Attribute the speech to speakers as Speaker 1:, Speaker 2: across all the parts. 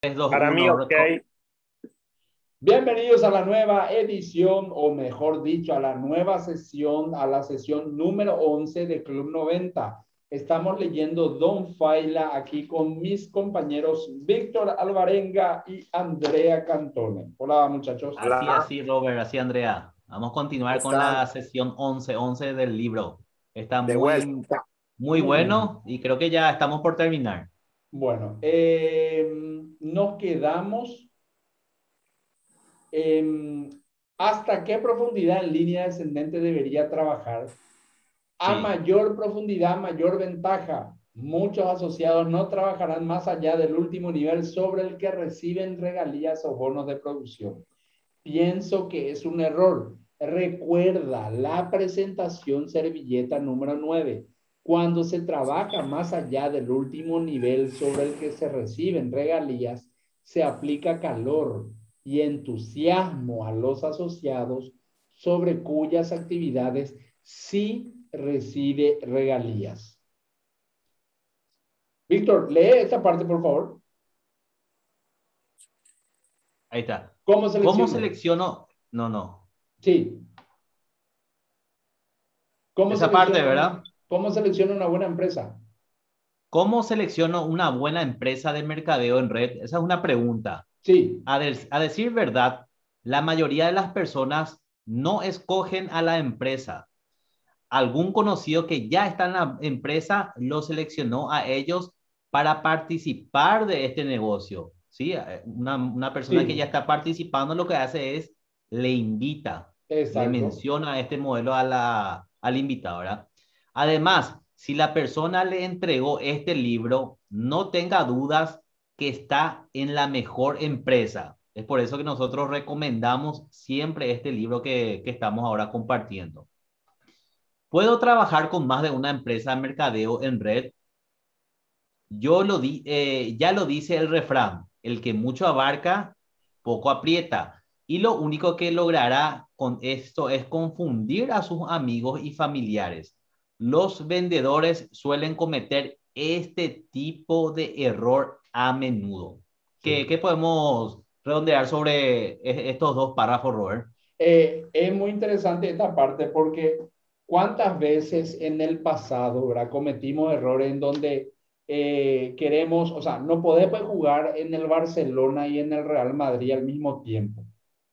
Speaker 1: Para mí, ok.
Speaker 2: Bienvenidos a la nueva edición, o mejor dicho, a la nueva sesión, a la sesión número 11 de Club 90. Estamos leyendo Don Faila aquí con mis compañeros Víctor Alvarenga y Andrea Cantone. Hola, muchachos.
Speaker 3: Así, así, Robert, así, Andrea. Vamos a continuar con la sesión 11, 11 del libro. Está muy, muy bueno y creo que ya estamos por terminar.
Speaker 2: Bueno, eh, nos quedamos hasta qué profundidad en línea descendente debería trabajar. A mayor profundidad, mayor ventaja. Muchos asociados no trabajarán más allá del último nivel sobre el que reciben regalías o bonos de producción. Pienso que es un error. Recuerda la presentación servilleta número 9. Cuando se trabaja más allá del último nivel sobre el que se reciben regalías, se aplica calor y entusiasmo a los asociados sobre cuyas actividades sí recibe regalías. Víctor, lee esta parte, por favor.
Speaker 3: Ahí está. ¿Cómo selecciono? No, no.
Speaker 2: Sí.
Speaker 3: ¿Cómo Esa parte, ¿verdad?
Speaker 2: ¿Cómo selecciono una buena empresa?
Speaker 3: ¿Cómo selecciono una buena empresa de mercadeo en red? Esa es una pregunta.
Speaker 2: Sí.
Speaker 3: A, a decir verdad, la mayoría de las personas no escogen a la empresa. Algún conocido que ya está en la empresa lo seleccionó a ellos para participar de este negocio. ¿sí? Una, una persona que ya está participando lo que hace es le invita, le menciona este modelo a la, al invitado, ¿verdad? Además, si la persona le entregó este libro, no tenga dudas que está en la mejor empresa. Es por eso que nosotros recomendamos siempre este libro que, estamos ahora compartiendo. ¿Puedo trabajar con más de una empresa de mercadeo en red? Yo lo di, eh, ya lo dice el refrán, el que mucho abarca, poco aprieta. Y lo único que logrará con esto es confundir a sus amigos y familiares los vendedores suelen cometer este tipo de error a menudo. ¿Qué, podemos redondear sobre e, estos dos párrafos, Robert?
Speaker 2: Eh, es muy interesante esta parte porque cuántas veces en el pasado ¿verdad? cometimos errores en donde eh, queremos, o sea, no podemos jugar en el Barcelona y en el Real Madrid al mismo tiempo.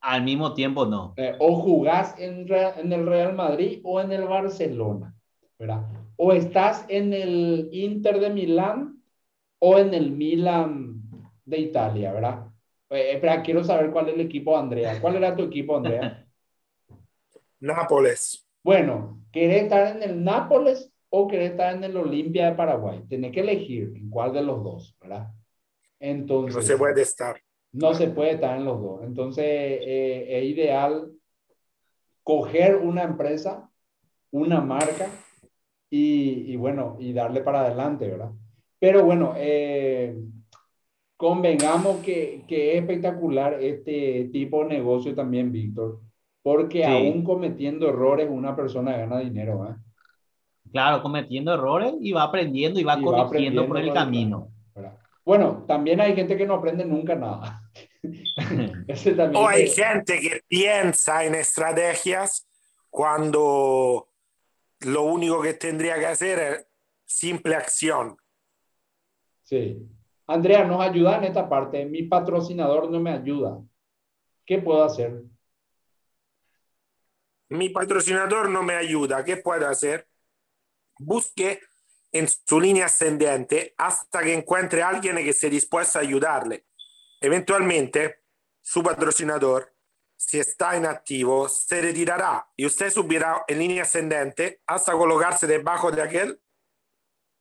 Speaker 3: Al mismo tiempo, no.
Speaker 2: Eh, o jugás en, en el Real Madrid o en el Barcelona. ¿Verdad? O estás en el Inter de Milán o en el Milan de Italia, ¿verdad? Eh, espera, quiero saber cuál es el equipo, Andrea. ¿Cuál era tu equipo, Andrea?
Speaker 1: Nápoles.
Speaker 2: Bueno, ¿querés estar en el Nápoles o querés estar en el Olimpia de Paraguay? Tenés que elegir en cuál de los dos, ¿verdad? Entonces.
Speaker 1: No se puede estar.
Speaker 2: No se puede estar en los dos. Entonces, eh, es ideal coger una empresa, una marca y, bueno, y darle para adelante, ¿verdad? Pero bueno, eh, convengamos que, que, es espectacular este tipo de negocio también, Víctor, porque aún cometiendo errores una persona gana dinero, ¿eh?
Speaker 3: Claro, cometiendo errores y va aprendiendo y va corrigiendo por el camino.
Speaker 2: Bueno, también hay gente que no aprende nunca nada.
Speaker 1: o hay gente que piensa en estrategias cuando lo único que tendría que hacer es simple acción.
Speaker 2: Sí. Andrea, nos ayuda en esta parte. Mi patrocinador no me ayuda. ¿Qué puedo hacer?
Speaker 1: Mi patrocinador no me ayuda. ¿Qué puedo hacer? Busque en su línea ascendente hasta que encuentre a alguien que esté dispuesto a ayudarle. Eventualmente, su patrocinador si está inactivo, se retirará y usted subirá en línea ascendente hasta colocarse debajo de aquel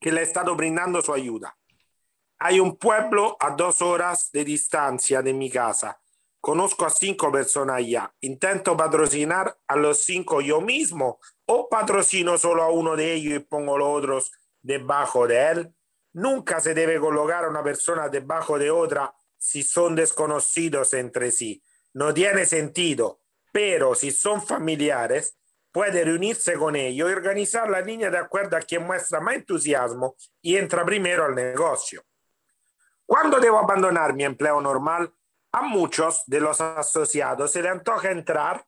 Speaker 1: que le ha estado brindando su ayuda. Hay un pueblo a dos horas de distancia de mi casa. Conozco a cinco personas allá. Intento patrocinar a los cinco yo mismo o patrocino solo a uno de ellos y pongo los otros debajo de él. Nunca se debe colocar una persona debajo de otra si son desconocidos entre sí no tiene sentido, pero si son familiares, puede reunirse con ellos y organizar la línea de acuerdo a quien muestra más entusiasmo y entra primero al negocio. Cuando debo abandonar mi empleo normal, a muchos de los asociados se le antoja entrar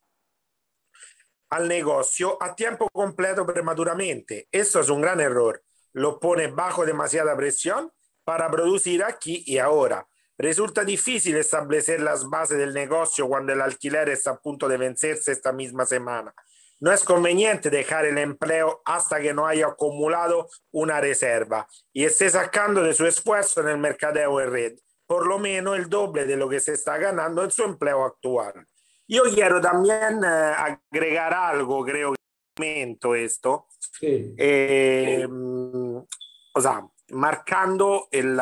Speaker 1: al negocio a tiempo completo prematuramente. Eso es un gran error. Lo pone bajo demasiada presión para producir aquí y ahora. Resulta difícil establecer las bases del negocio cuando el alquiler está a punto de vencerse esta misma semana. No es conveniente dejar el empleo hasta que no haya acumulado una reserva y esté sacando de su esfuerzo en el mercadeo en red por lo menos el doble de lo que se está ganando en su empleo actual. Yo quiero también eh, agregar algo, creo que esto, sí. eh, o sea, marcando el,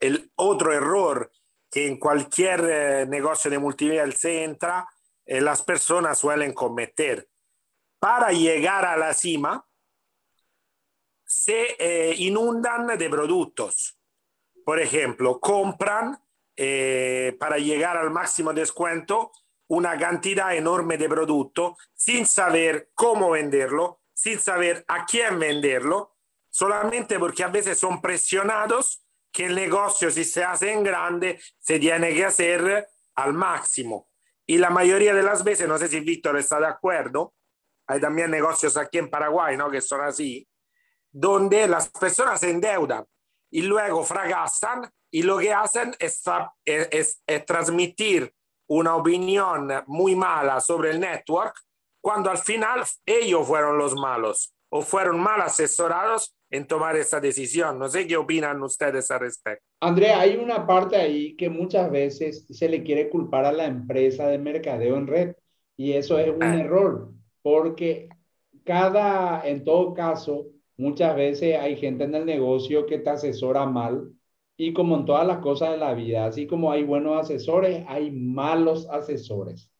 Speaker 1: el, otro error que en cualquier eh, negocio de multinivel se entra, eh, las personas suelen cometer. Para llegar a la cima, se eh, inundan de productos. Por ejemplo, compran para llegar al máximo descuento una cantidad enorme de producto sin saber cómo venderlo, sin saber a quién venderlo solamente porque a veces son presionados que el negocio si se hace en grande se tiene que hacer al máximo. Y la mayoría de las veces, no sé si Víctor está de acuerdo, hay también negocios aquí en Paraguay, ¿no? Que son así, donde las personas se endeudan y luego fracasan y lo que hacen es, es, es transmitir una opinión muy mala sobre el network cuando al final ellos fueron los malos o fueron mal asesorados en tomar esa decisión. No sé qué opinan ustedes al respecto.
Speaker 2: Andrea, hay una parte ahí que muchas veces se le quiere culpar a la empresa de mercadeo en red y eso es un ah. error porque cada, en todo caso, muchas veces hay gente en el negocio que te asesora mal y como en todas las cosas de la vida, así como hay buenos asesores, hay malos asesores.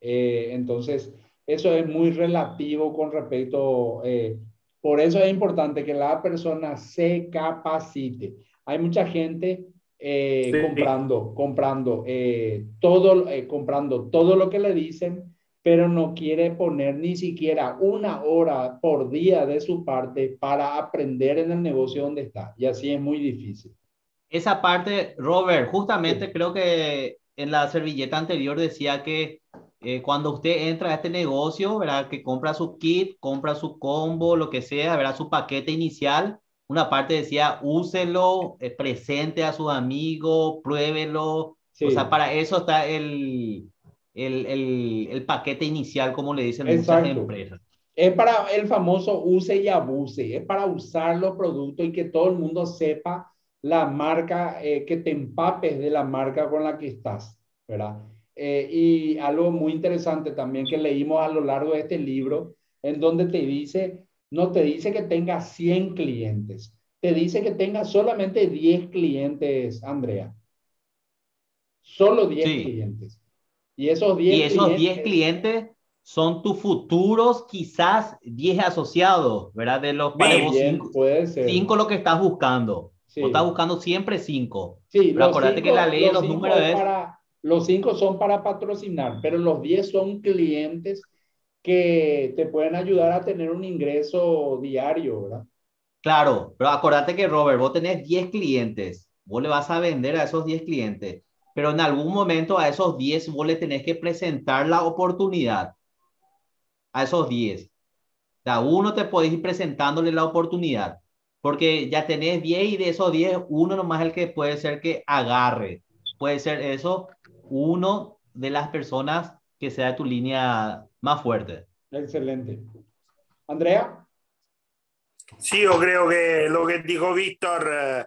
Speaker 2: Eh, entonces, eso es muy relativo con respecto eh, por eso es importante que la persona se capacite. Hay mucha gente eh, comprando, comprando, eh, todo, eh, comprando todo lo que le dicen, pero no quiere poner ni siquiera una hora por día de su parte para aprender en el negocio donde está. Y así es muy difícil.
Speaker 3: Esa parte, Robert, justamente creo que en la servilleta anterior decía que eh, cuando usted entra a este negocio, ¿verdad? Que compra su kit, compra su combo, lo que sea, ¿verdad? Su paquete inicial, una parte decía, úselo, eh, presente a sus amigos, pruébelo. O sea, para eso está el, el, el, el paquete inicial, como le dicen muchas empresas.
Speaker 2: Es para el famoso use y abuse, es para usar los productos y que todo el mundo sepa la marca, eh, que te empapes de la marca con la que estás, ¿verdad? Eh, y algo muy interesante también que leímos a lo largo de este libro, en donde te dice, no te dice que tenga 100 clientes, te dice que tenga solamente 10 clientes, Andrea. Solo 10 clientes.
Speaker 3: Y esos 10 y esos 10 clientes son tus futuros, quizás 10 asociados, ¿verdad? De los 5 puede ser. Cinco lo que estás buscando. O estás buscando siempre 5.
Speaker 2: Sí, pero acuérdate que la ley de los números es los cinco son para patrocinar, pero los diez son clientes que te pueden ayudar a tener un ingreso diario, ¿verdad?
Speaker 3: Claro, pero acuérdate que Robert, vos tenés 10 clientes, vos le vas a vender a esos 10 clientes, pero en algún momento a esos 10 vos le tenés que presentar la oportunidad a esos 10. O sea, uno te podés ir presentándole la oportunidad, porque ya tenés 10 y de esos 10, uno nomás es el que puede ser que agarre. Puede ser eso, uno de las personas que sea tu línea más fuerte.
Speaker 2: Excelente. Andrea.
Speaker 1: Sí, yo creo que lo que dijo Víctor, eh,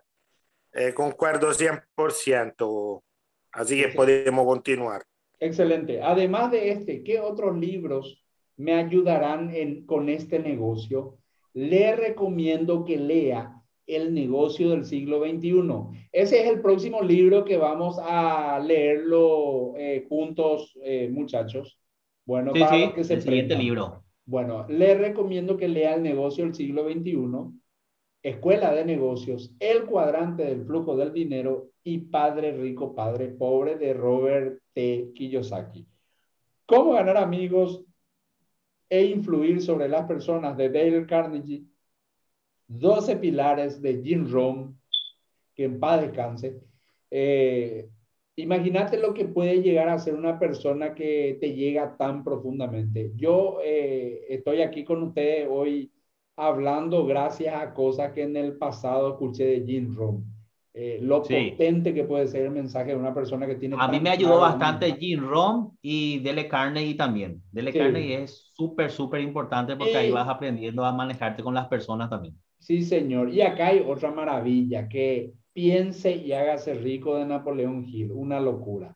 Speaker 1: eh concuerdo 100%, así que podemos continuar.
Speaker 2: Excelente. Además de este, ¿qué otros libros me ayudarán en, con este negocio? Le recomiendo que lea el negocio del siglo XXI. Ese es el próximo libro que vamos a leerlo eh, juntos, eh, muchachos.
Speaker 3: Bueno, para que se el siguiente libro.
Speaker 2: Bueno, le recomiendo que lea El negocio del siglo XXI, Escuela de Negocios, El cuadrante del flujo del dinero y Padre rico, Padre pobre de Robert T. Kiyosaki. Cómo ganar amigos e influir sobre las personas de Dale Carnegie 12 pilares de Jim Rohn, que en paz descanse, Eh, imagínate lo que puede llegar a ser una persona que te llega tan profundamente. Yo eh, estoy aquí con ustedes hoy hablando gracias a cosas que en el pasado escuché de Jim Rohn. Eh, lo potente que puede ser el mensaje de una persona que tiene...
Speaker 3: A mí me ayudó bastante Jim Rohn y Dele Carnegie también. Dele Carnegie es súper, súper importante porque ahí vas aprendiendo a manejarte con las personas también.
Speaker 2: Sí, señor. Y acá hay otra maravilla, que piense y hágase rico de Napoleón Hill, una locura.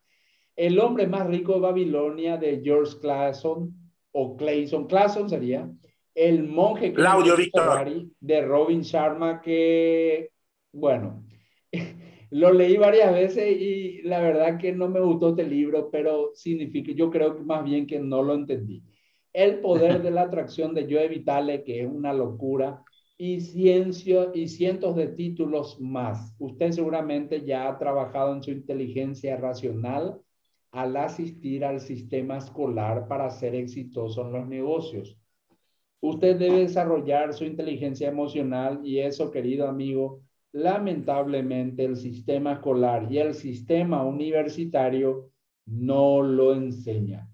Speaker 2: El hombre más rico de Babilonia de George Clason, o Clayson, Clason sería, el monje
Speaker 1: Claudio
Speaker 2: de Robin Sharma, que, bueno, lo leí varias veces y la verdad que no me gustó este libro, pero significa, yo creo que más bien que no lo entendí. El poder de la atracción de Joe Vitale, que es una locura, y, ciencio, y cientos de títulos más. Usted seguramente ya ha trabajado en su inteligencia racional al asistir al sistema escolar para ser exitoso en los negocios. Usted debe desarrollar su inteligencia emocional y eso, querido amigo, lamentablemente el sistema escolar y el sistema universitario no lo enseña.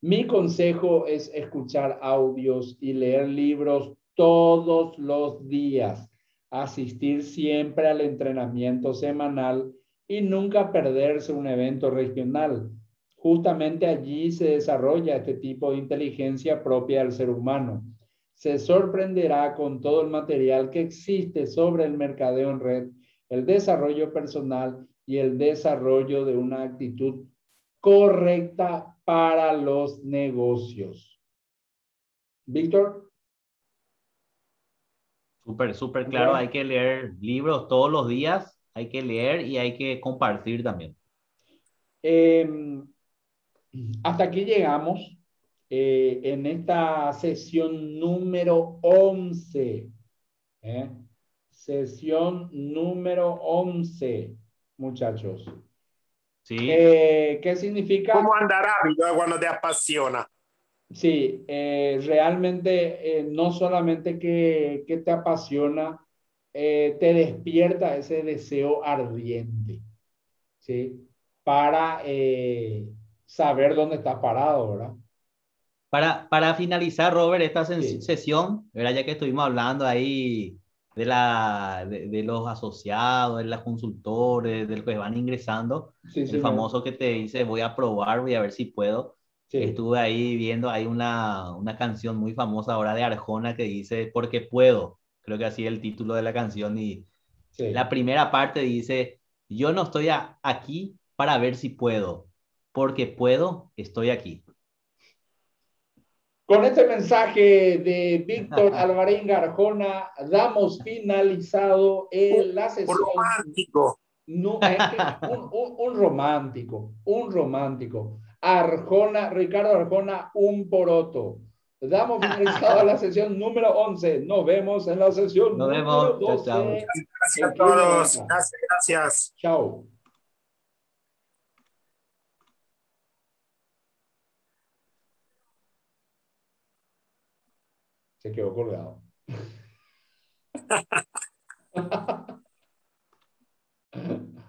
Speaker 2: Mi consejo es escuchar audios y leer libros todos los días, asistir siempre al entrenamiento semanal y nunca perderse un evento regional. Justamente allí se desarrolla este tipo de inteligencia propia del ser humano. Se sorprenderá con todo el material que existe sobre el mercadeo en red, el desarrollo personal y el desarrollo de una actitud correcta para los negocios. Víctor.
Speaker 3: Súper, súper claro. Hay que leer libros todos los días, hay que leer y hay que compartir también.
Speaker 2: Em, hasta aquí llegamos eh, en esta sesión número 11. ¿eh? Sesión número 11, muchachos.
Speaker 3: Sí.
Speaker 2: Eh, ¿Qué significa?
Speaker 1: ¿Cómo andará cuando te apasiona?
Speaker 2: Sí, eh, realmente eh, no solamente que, que te apasiona, eh, te despierta ese deseo ardiente, ¿sí? Para saber dónde estás parado, ¿verdad?
Speaker 3: Para, para finalizar, Robert, esta sesión, ¿verdad? ya que estuvimos hablando ahí de, la, de, los asociados, de los consultores, de los que van ingresando, el famoso que te dice, voy a probar, voy a ver si puedo. Estuve ahí viendo, hay una, una canción muy famosa ahora de Arjona que dice, porque puedo, creo que así es el título de la canción y la primera parte dice, yo no estoy aquí para ver si puedo, porque puedo, estoy aquí.
Speaker 2: Con este mensaje de Víctor Alvarenga Garjona, damos finalizado el, la sesión. Un romántico. No, un, un romántico, un romántico. Arjona, Ricardo Arjona, un poroto. Damos finalizado a la sesión número 11. Nos vemos en la sesión
Speaker 3: Nos
Speaker 2: número
Speaker 3: vemos.
Speaker 1: 12. Gracias a todos. Gracias, gracias.
Speaker 2: Chao. Se quedó colgado.